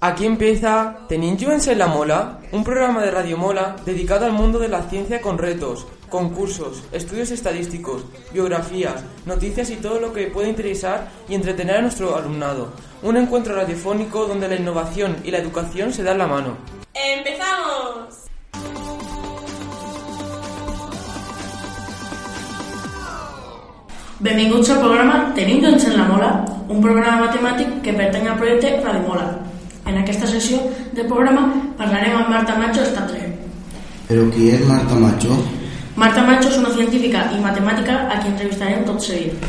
Aquí empieza Teninjuens en la Mola, un programa de Radio Mola dedicado al mundo de la ciencia con retos, concursos, estudios estadísticos, biografías, noticias y todo lo que puede interesar y entretener a nuestro alumnado. Un encuentro radiofónico donde la innovación y la educación se dan la mano. ¡Empezamos! Benvinguts al programa Tenim doncs en la Mola, un programa matemàtic que pertany al projecte Radio Mola. En aquesta sessió del programa parlarem amb Marta Macho esta 3. ¿Pero quién es Marta Macho? Marta Macho és una científica i matemàtica a qui entrevistarem tot seguit.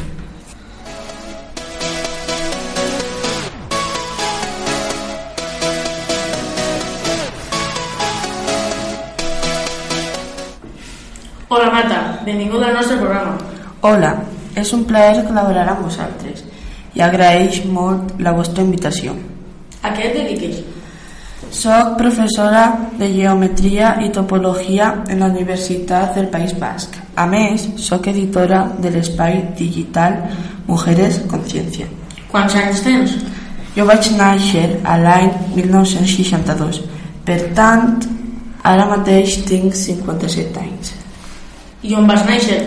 Hola Marta, benvinguda al nostre programa. Hola, és un plaer col·laborar amb vosaltres i agraeix molt la vostra invitació. A què et dediques? Soc professora de Geometria i Topologia en la Universitat del País Basc. A més, sóc editora de l'espai digital Mujeres Consciència. Quants anys tens? Jo vaig néixer a l'any 1962, per tant, ara mateix tinc 57 anys. I on vas néixer?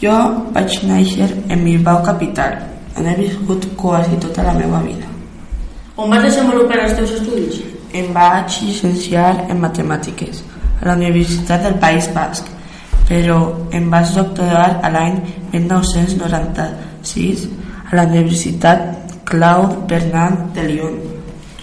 Jo vaig néixer en Bilbao capital, on he viscut quasi tota la meva vida. On vas desenvolupar els teus estudis? Em vaig llicenciar en matemàtiques a la Universitat del País Basc, però em vaig doctorar a l'any 1996 a la Universitat Claude Bernard de Lyon.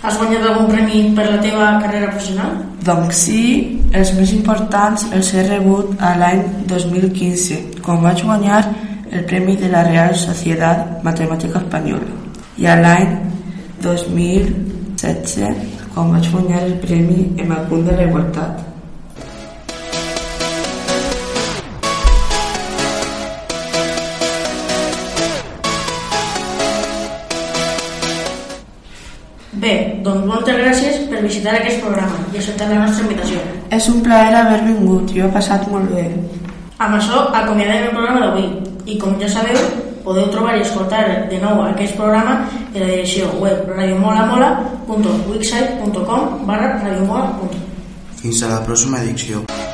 Has guanyat algun premi per la teva carrera professional? Doncs sí, els més importants els he rebut a l'any 2015, quan vaig guanyar el Premi de la Real Societat Matemàtica Espanyola. I a l'any 2016, quan vaig guanyar el Premi en el punt de la igualtat. Bé, doncs moltes gràcies per visitar aquest programa i acceptar la nostra invitació. És un plaer haver vingut, jo he passat molt bé. Amb això acomiadem el programa d'avui i com ja sabeu podeu trobar i escoltar de nou aquest programa en la direcció web radiomolamola.wixsite.com barra radiomola.com Fins a la próxima edició.